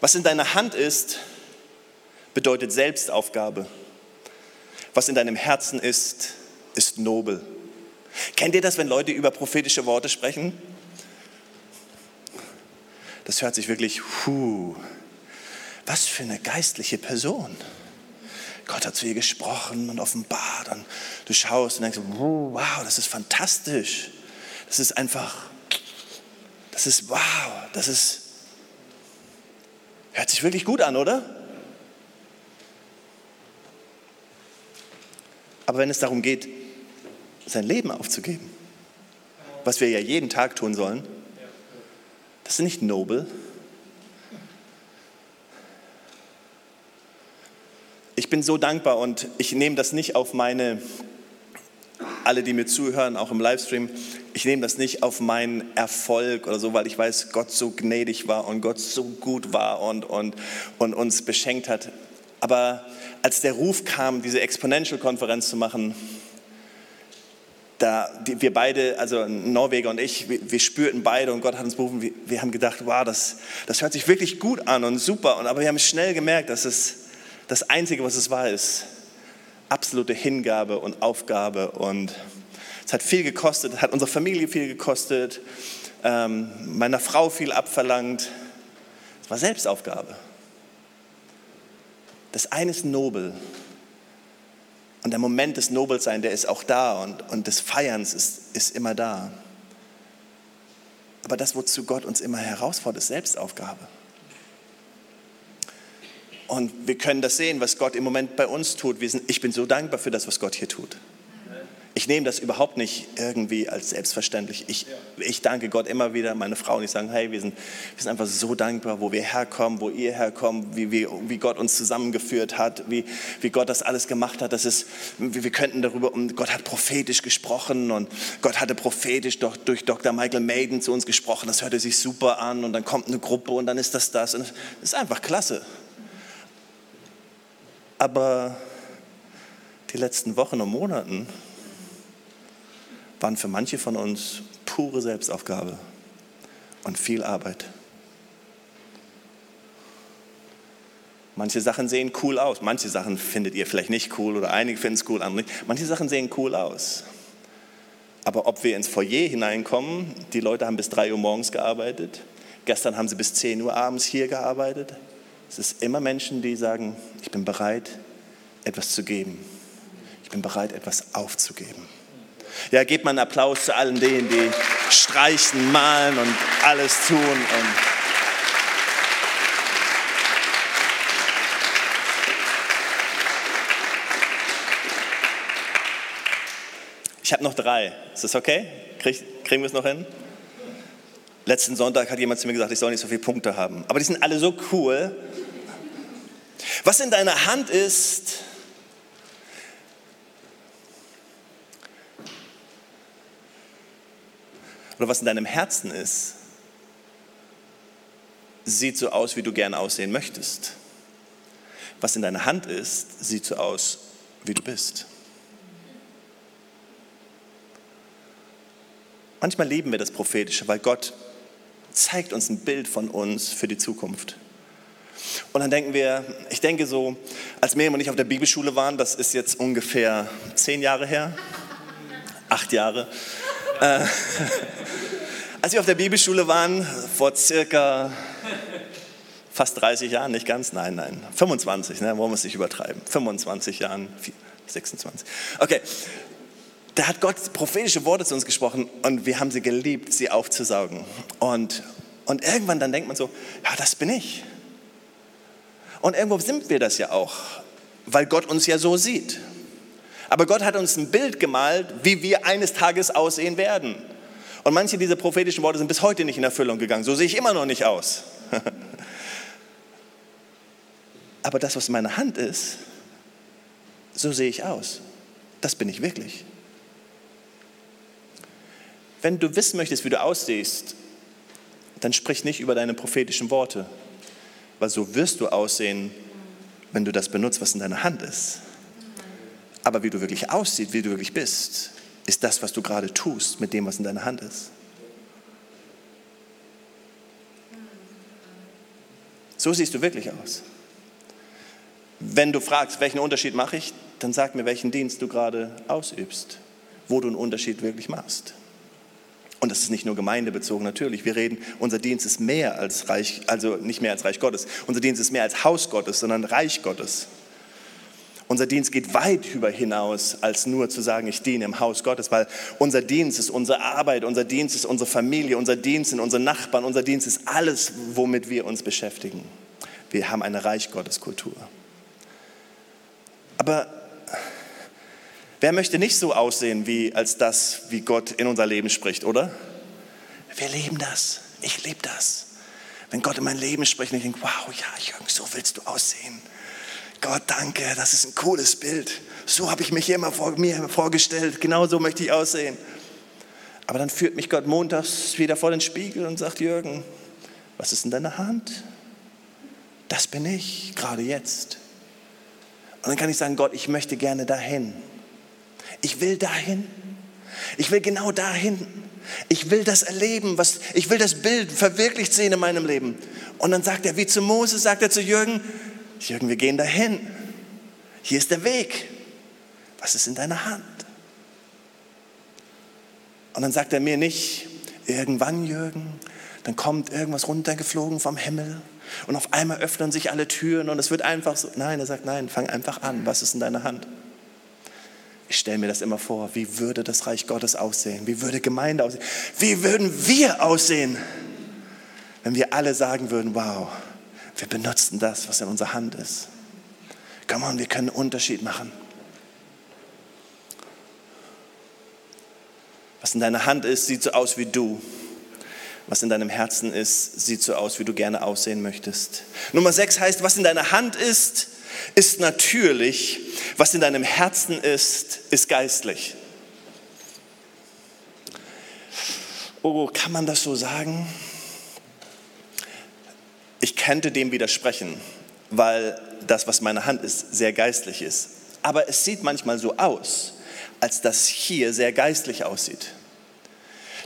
Was in deiner Hand ist, bedeutet Selbstaufgabe. Was in deinem Herzen ist, ist nobel. Kennt ihr das, wenn Leute über prophetische Worte sprechen? Das hört sich wirklich, puh, was für eine geistliche Person. Gott hat zu ihr gesprochen und offenbart und du schaust und denkst, wow, das ist fantastisch. Das ist einfach, das ist wow, das ist, hört sich wirklich gut an, oder? Aber wenn es darum geht, sein Leben aufzugeben, was wir ja jeden Tag tun sollen, das ist nicht nobel. Ich bin so dankbar und ich nehme das nicht auf meine, alle, die mir zuhören, auch im Livestream, ich nehme das nicht auf meinen Erfolg oder so, weil ich weiß, Gott so gnädig war und Gott so gut war und, und, und uns beschenkt hat. Aber als der Ruf kam, diese Exponential-Konferenz zu machen, da, die, wir beide, also Norweger und ich, wir, wir, spürten beide und Gott hat uns berufen, wir, wir haben gedacht, wow, das, das hört sich wirklich gut an und super, und, aber wir haben schnell gemerkt, dass es das Einzige, was es war, ist absolute Hingabe und Aufgabe. Und es hat viel gekostet, hat unserer Familie viel gekostet, ähm, meiner Frau viel abverlangt. Es war Selbstaufgabe. Das eine ist nobel, und der Moment des Nobelseins, der ist auch da und, und des Feierns ist, ist immer da. Aber das, wozu Gott uns immer herausfordert, ist Selbstaufgabe. Und wir können das sehen, was Gott im Moment bei uns tut. Sind, ich bin so dankbar für das, was Gott hier tut. Ich nehme das überhaupt nicht irgendwie als selbstverständlich. Ich, ich danke Gott immer wieder, meine Frau und ich sagen, hey, wir sind, wir sind einfach so dankbar, wo wir herkommen, wo ihr herkommt, wie, wie, wie Gott uns zusammengeführt hat, wie, wie Gott das alles gemacht hat. Das ist, wir könnten darüber, und Gott hat prophetisch gesprochen und Gott hatte prophetisch durch, durch Dr. Michael Maiden zu uns gesprochen. Das hörte sich super an und dann kommt eine Gruppe und dann ist das das. Und es ist einfach klasse. Aber die letzten Wochen und Monaten, waren für manche von uns pure Selbstaufgabe und viel Arbeit. Manche Sachen sehen cool aus, manche Sachen findet ihr vielleicht nicht cool oder einige finden es cool, andere nicht. Manche Sachen sehen cool aus. Aber ob wir ins Foyer hineinkommen, die Leute haben bis 3 Uhr morgens gearbeitet, gestern haben sie bis 10 Uhr abends hier gearbeitet. Es ist immer Menschen, die sagen, ich bin bereit, etwas zu geben. Ich bin bereit, etwas aufzugeben. Ja, gebt mal einen Applaus zu allen denen, die streichen, malen und alles tun. Und ich habe noch drei. Ist das okay? Krieg, kriegen wir es noch hin? Letzten Sonntag hat jemand zu mir gesagt, ich soll nicht so viele Punkte haben. Aber die sind alle so cool. Was in deiner Hand ist, oder was in deinem Herzen ist, sieht so aus, wie du gerne aussehen möchtest. Was in deiner Hand ist, sieht so aus, wie du bist. Manchmal lieben wir das Prophetische, weil Gott zeigt uns ein Bild von uns für die Zukunft. Und dann denken wir, ich denke so, als Miriam und ich auf der Bibelschule waren, das ist jetzt ungefähr zehn Jahre her, acht Jahre, äh, als wir auf der Bibelschule waren, vor circa fast 30 Jahren, nicht ganz, nein, nein, 25, ne, wollen wir es nicht übertreiben, 25 Jahren, 26, okay, da hat Gott prophetische Worte zu uns gesprochen und wir haben sie geliebt, sie aufzusaugen. Und, und irgendwann dann denkt man so, ja, das bin ich. Und irgendwo sind wir das ja auch, weil Gott uns ja so sieht. Aber Gott hat uns ein Bild gemalt, wie wir eines Tages aussehen werden. Und manche dieser prophetischen Worte sind bis heute nicht in Erfüllung gegangen. So sehe ich immer noch nicht aus. Aber das, was in meiner Hand ist, so sehe ich aus. Das bin ich wirklich. Wenn du wissen möchtest, wie du aussiehst, dann sprich nicht über deine prophetischen Worte, weil so wirst du aussehen, wenn du das benutzt, was in deiner Hand ist. Aber wie du wirklich aussiehst, wie du wirklich bist, ist das, was du gerade tust mit dem, was in deiner Hand ist. So siehst du wirklich aus. Wenn du fragst, welchen Unterschied mache ich, dann sag mir, welchen Dienst du gerade ausübst, wo du einen Unterschied wirklich machst. Und das ist nicht nur gemeindebezogen, natürlich. Wir reden, unser Dienst ist mehr als Reich, also nicht mehr als Reich Gottes. Unser Dienst ist mehr als Haus Gottes, sondern Reich Gottes. Unser Dienst geht weit über hinaus, als nur zu sagen, ich diene im Haus Gottes, weil unser Dienst ist unsere Arbeit, unser Dienst ist unsere Familie, unser Dienst sind unsere Nachbarn, unser Dienst ist alles, womit wir uns beschäftigen. Wir haben eine Reich Gottes Kultur. Aber wer möchte nicht so aussehen wie als das, wie Gott in unser Leben spricht, oder? Wir leben das. Ich lebe das. Wenn Gott in mein Leben spricht und ich denke, wow, ja, Jürgen, so willst du aussehen. Gott, danke, das ist ein cooles Bild. So habe ich mich immer vor mir vorgestellt. Genau so möchte ich aussehen. Aber dann führt mich Gott montags wieder vor den Spiegel und sagt, Jürgen, was ist in deiner Hand? Das bin ich, gerade jetzt. Und dann kann ich sagen, Gott, ich möchte gerne dahin. Ich will dahin. Ich will genau dahin. Ich will das erleben, was, ich will das Bild verwirklicht sehen in meinem Leben. Und dann sagt er, wie zu Moses, sagt er zu Jürgen, Jürgen, wir gehen dahin. Hier ist der Weg. Was ist in deiner Hand? Und dann sagt er mir nicht, irgendwann, Jürgen, dann kommt irgendwas runtergeflogen vom Himmel und auf einmal öffnen sich alle Türen und es wird einfach so. Nein, er sagt, nein, fang einfach an. Was ist in deiner Hand? Ich stelle mir das immer vor, wie würde das Reich Gottes aussehen? Wie würde Gemeinde aussehen? Wie würden wir aussehen, wenn wir alle sagen würden, wow, wir benutzen das, was in unserer Hand ist. Come on, wir können einen Unterschied machen. Was in deiner Hand ist, sieht so aus wie du. Was in deinem Herzen ist, sieht so aus, wie du gerne aussehen möchtest. Nummer sechs heißt, was in deiner Hand ist, ist natürlich. Was in deinem Herzen ist, ist geistlich. Oh, kann man das so sagen? Ich könnte dem widersprechen, weil das, was meine Hand ist, sehr geistlich ist. Aber es sieht manchmal so aus, als das hier sehr geistlich aussieht.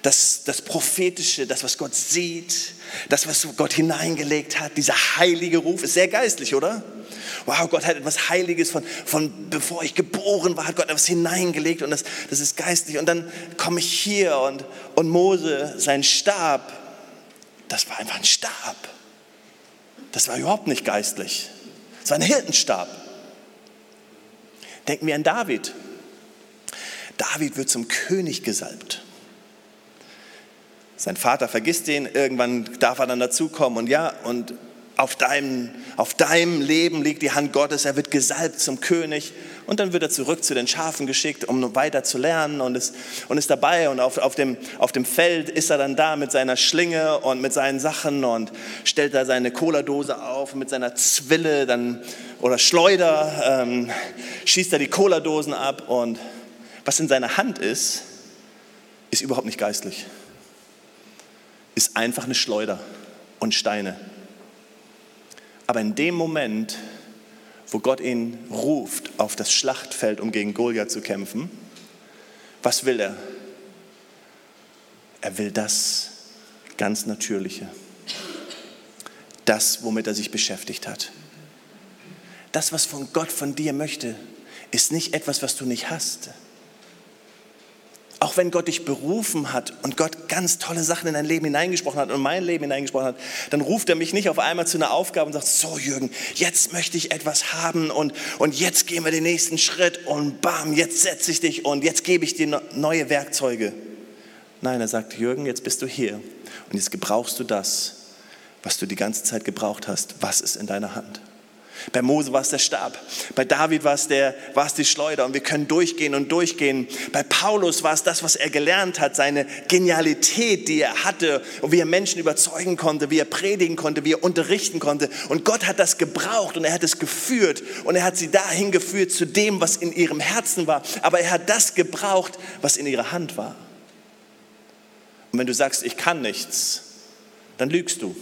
Das, das Prophetische, das, was Gott sieht, das, was Gott hineingelegt hat, dieser heilige Ruf, ist sehr geistlich, oder? Wow, Gott hat etwas Heiliges von, von bevor ich geboren war, hat Gott etwas hineingelegt und das, das ist geistlich. Und dann komme ich hier und, und Mose, sein Stab, das war einfach ein Stab. Das war überhaupt nicht geistlich. Das war ein Hirtenstab. Denken wir an David. David wird zum König gesalbt. Sein Vater vergisst ihn, irgendwann darf er dann dazukommen und ja, und auf deinem, auf deinem Leben liegt die Hand Gottes, er wird gesalbt zum König. Und dann wird er zurück zu den Schafen geschickt, um weiter zu lernen. Und ist, und ist dabei. Und auf, auf, dem, auf dem Feld ist er dann da mit seiner Schlinge und mit seinen Sachen und stellt da seine Cola-Dose auf mit seiner Zwille. Dann, oder Schleuder, ähm, schießt er die Cola-Dosen ab. Und was in seiner Hand ist, ist überhaupt nicht geistlich. Ist einfach eine Schleuder und Steine. Aber in dem Moment, wo Gott ihn ruft auf das Schlachtfeld, um gegen Goliath zu kämpfen, was will er? Er will das ganz Natürliche. Das, womit er sich beschäftigt hat. Das, was von Gott von dir möchte, ist nicht etwas, was du nicht hast. Auch wenn Gott dich berufen hat und Gott ganz tolle Sachen in dein Leben hineingesprochen hat und in mein Leben hineingesprochen hat, dann ruft er mich nicht auf einmal zu einer Aufgabe und sagt, so Jürgen, jetzt möchte ich etwas haben und, und jetzt gehen wir den nächsten Schritt und bam, jetzt setze ich dich und jetzt gebe ich dir neue Werkzeuge. Nein, er sagt, Jürgen, jetzt bist du hier und jetzt gebrauchst du das, was du die ganze Zeit gebraucht hast. Was ist in deiner Hand? Bei Mose war es der Stab. Bei David war es, der, war es die Schleuder. Und wir können durchgehen und durchgehen. Bei Paulus war es das, was er gelernt hat, seine Genialität, die er hatte und wie er Menschen überzeugen konnte, wie er predigen konnte, wie er unterrichten konnte. Und Gott hat das gebraucht und er hat es geführt und er hat sie dahin geführt zu dem, was in ihrem Herzen war. Aber er hat das gebraucht, was in ihrer Hand war. Und wenn du sagst, ich kann nichts, dann lügst du.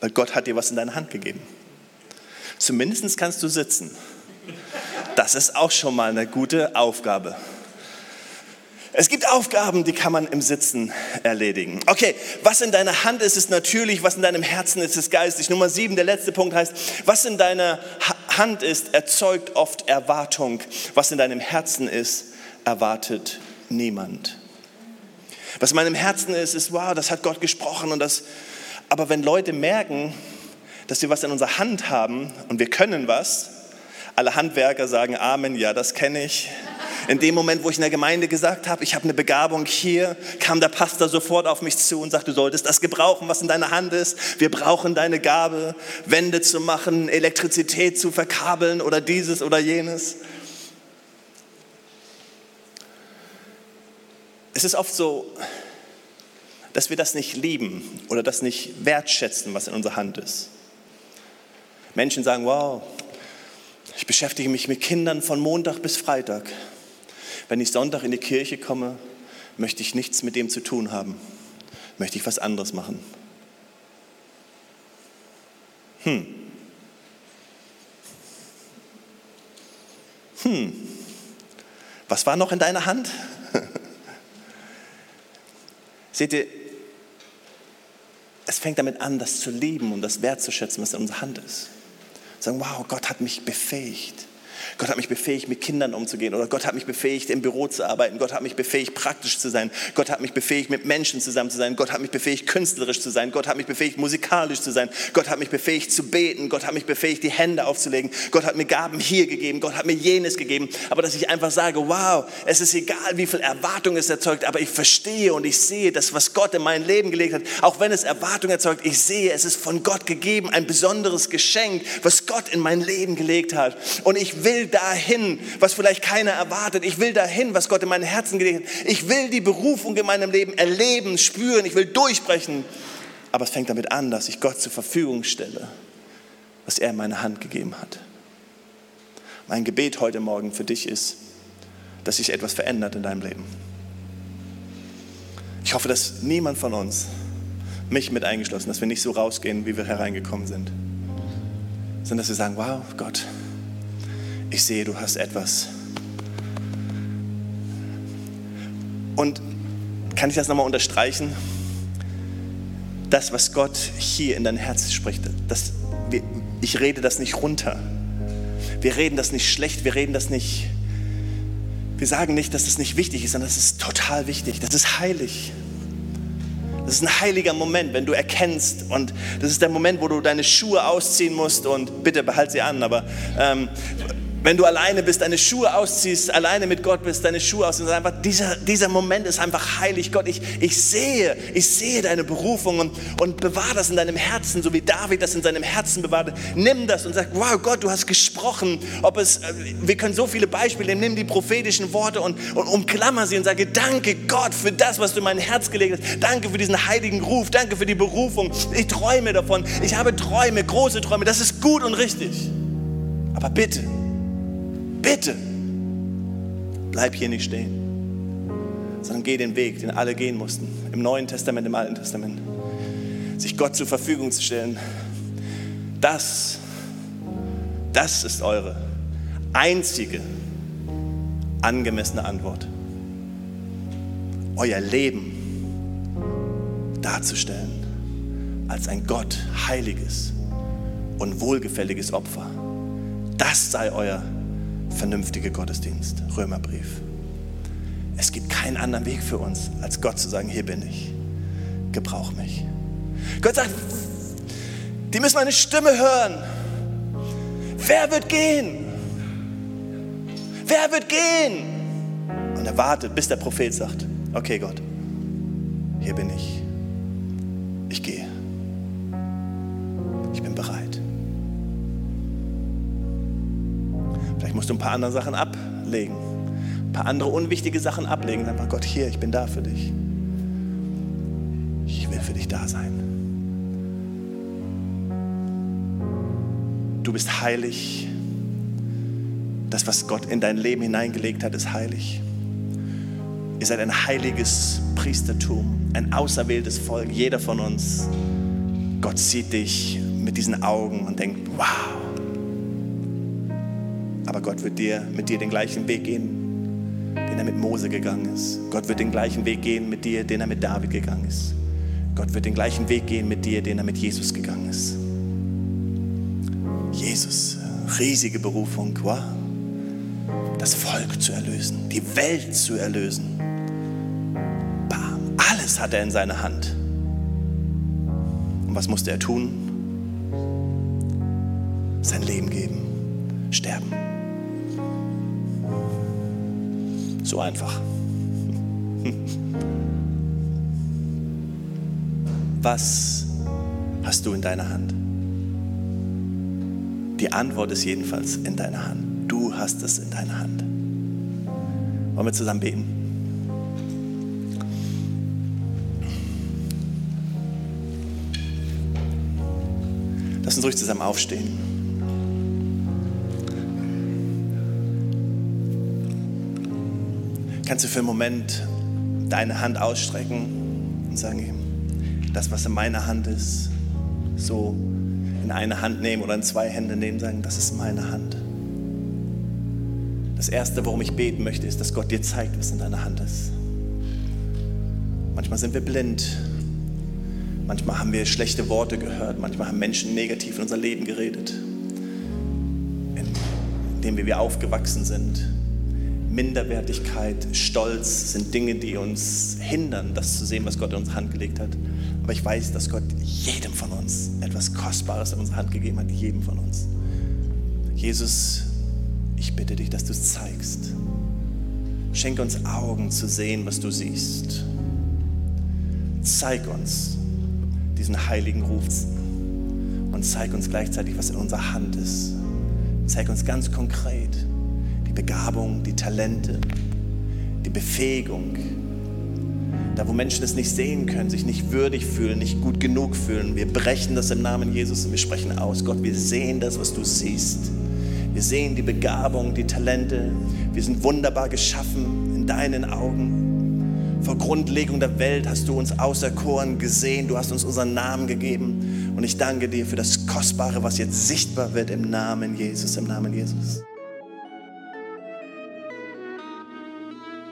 Weil Gott hat dir was in deine Hand gegeben. Zumindest kannst du sitzen. Das ist auch schon mal eine gute Aufgabe. Es gibt Aufgaben, die kann man im Sitzen erledigen. Okay, was in deiner Hand ist, ist natürlich, was in deinem Herzen ist, ist geistig. Nummer sieben, der letzte Punkt heißt, was in deiner Hand ist, erzeugt oft Erwartung. Was in deinem Herzen ist, erwartet niemand. Was in meinem Herzen ist, ist, wow, das hat Gott gesprochen und das, aber wenn Leute merken, dass wir was in unserer Hand haben und wir können was. Alle Handwerker sagen Amen, ja, das kenne ich. In dem Moment, wo ich in der Gemeinde gesagt habe, ich habe eine Begabung hier, kam der Pastor sofort auf mich zu und sagte, du solltest das gebrauchen, was in deiner Hand ist. Wir brauchen deine Gabe, Wände zu machen, Elektrizität zu verkabeln oder dieses oder jenes. Es ist oft so, dass wir das nicht lieben oder das nicht wertschätzen, was in unserer Hand ist. Menschen sagen, wow, ich beschäftige mich mit Kindern von Montag bis Freitag. Wenn ich Sonntag in die Kirche komme, möchte ich nichts mit dem zu tun haben. Möchte ich was anderes machen. Hm. Hm. Was war noch in deiner Hand? Seht ihr, es fängt damit an, das zu lieben und das wertzuschätzen, was in unserer Hand ist. Sagen, wow, Gott hat mich befähigt. Gott hat mich befähigt, mit Kindern umzugehen. Oder Gott hat mich befähigt, im Büro zu arbeiten. Gott hat mich befähigt, praktisch zu sein. Gott hat mich befähigt, mit Menschen zusammen zu sein. Gott hat mich befähigt, künstlerisch zu sein. Gott hat mich befähigt, musikalisch zu sein. Gott hat mich befähigt, zu beten. Gott hat mich befähigt, die Hände aufzulegen. Gott hat mir Gaben hier gegeben. Gott hat mir jenes gegeben. Aber dass ich einfach sage, wow, es ist egal, wie viel Erwartung es erzeugt, aber ich verstehe und ich sehe das, was Gott in mein Leben gelegt hat. Auch wenn es Erwartung erzeugt, ich sehe, es ist von Gott gegeben, ein besonderes Geschenk, was Gott in mein Leben gelegt hat. Und ich will dahin, was vielleicht keiner erwartet. Ich will dahin, was Gott in mein Herzen gelegt hat. Ich will die Berufung in meinem Leben erleben, spüren. Ich will durchbrechen. Aber es fängt damit an, dass ich Gott zur Verfügung stelle, was er in meine Hand gegeben hat. Mein Gebet heute Morgen für dich ist, dass sich etwas verändert in deinem Leben. Ich hoffe, dass niemand von uns, mich mit eingeschlossen, dass wir nicht so rausgehen, wie wir hereingekommen sind, sondern dass wir sagen, wow, Gott, ich sehe, du hast etwas. Und kann ich das nochmal unterstreichen? Das, was Gott hier in dein Herz spricht, das, ich rede das nicht runter. Wir reden das nicht schlecht, wir reden das nicht, wir sagen nicht, dass das nicht wichtig ist, sondern das ist total wichtig, das ist heilig. Das ist ein heiliger Moment, wenn du erkennst und das ist der Moment, wo du deine Schuhe ausziehen musst und bitte behalt sie an, aber ähm, wenn du alleine bist, deine Schuhe ausziehst, alleine mit Gott bist, deine Schuhe ausziehst, einfach dieser, dieser Moment ist einfach heilig. Gott, ich, ich sehe, ich sehe deine Berufung und, und bewahr das in deinem Herzen, so wie David das in seinem Herzen bewahrte. Nimm das und sag, wow, Gott, du hast gesprochen. Ob es, wir können so viele Beispiele nehmen, nimm die prophetischen Worte und, und umklammer sie und sage, danke Gott für das, was du in mein Herz gelegt hast. Danke für diesen heiligen Ruf, danke für die Berufung. Ich träume davon. Ich habe Träume, große Träume. Das ist gut und richtig. Aber bitte, Bitte, bleib hier nicht stehen, sondern geh den Weg, den alle gehen mussten, im Neuen Testament, im Alten Testament. Sich Gott zur Verfügung zu stellen, das, das ist eure einzige angemessene Antwort. Euer Leben darzustellen als ein Gott heiliges und wohlgefälliges Opfer. Das sei euer vernünftige Gottesdienst. Römerbrief. Es gibt keinen anderen Weg für uns, als Gott zu sagen, hier bin ich. Gebrauch mich. Gott sagt, die müssen meine Stimme hören. Wer wird gehen? Wer wird gehen? Und er wartet, bis der Prophet sagt, okay Gott, hier bin ich. Ich gehe. Ich bin bereit. Musst du ein paar andere Sachen ablegen. Ein paar andere unwichtige Sachen ablegen. Sag mal, Gott, hier, ich bin da für dich. Ich will für dich da sein. Du bist heilig. Das, was Gott in dein Leben hineingelegt hat, ist heilig. Ihr seid ein heiliges Priestertum, ein auserwähltes Volk, jeder von uns. Gott sieht dich mit diesen Augen und denkt, wow, aber Gott wird dir, mit dir den gleichen Weg gehen, den er mit Mose gegangen ist. Gott wird den gleichen Weg gehen mit dir, den er mit David gegangen ist. Gott wird den gleichen Weg gehen mit dir, den er mit Jesus gegangen ist. Jesus, riesige Berufung, wow. das Volk zu erlösen, die Welt zu erlösen. Bam, alles hat er in seiner Hand. Und was musste er tun? Sein Leben geben, sterben. Einfach. Was hast du in deiner Hand? Die Antwort ist jedenfalls in deiner Hand. Du hast es in deiner Hand. Wollen wir zusammen beten? Lass uns ruhig zusammen aufstehen. Kannst du für einen Moment deine Hand ausstrecken und sagen, das, was in meiner Hand ist, so in eine Hand nehmen oder in zwei Hände nehmen, sagen, das ist meine Hand. Das Erste, worum ich beten möchte, ist, dass Gott dir zeigt, was in deiner Hand ist. Manchmal sind wir blind. Manchmal haben wir schlechte Worte gehört. Manchmal haben Menschen negativ in unser Leben geredet dem, wie wir aufgewachsen sind. Minderwertigkeit, Stolz sind Dinge, die uns hindern, das zu sehen, was Gott in unsere Hand gelegt hat. Aber ich weiß, dass Gott jedem von uns etwas Kostbares in unsere Hand gegeben hat, jedem von uns. Jesus, ich bitte dich, dass du es zeigst. Schenke uns Augen zu sehen, was du siehst. Zeig uns diesen heiligen Ruf und zeig uns gleichzeitig, was in unserer Hand ist. Zeig uns ganz konkret Begabung, die Talente, die Befähigung. Da, wo Menschen es nicht sehen können, sich nicht würdig fühlen, nicht gut genug fühlen, wir brechen das im Namen Jesus und wir sprechen aus. Gott, wir sehen das, was du siehst. Wir sehen die Begabung, die Talente. Wir sind wunderbar geschaffen in deinen Augen. Vor Grundlegung der Welt hast du uns auserkoren gesehen. Du hast uns unseren Namen gegeben. Und ich danke dir für das Kostbare, was jetzt sichtbar wird im Namen Jesus, im Namen Jesus.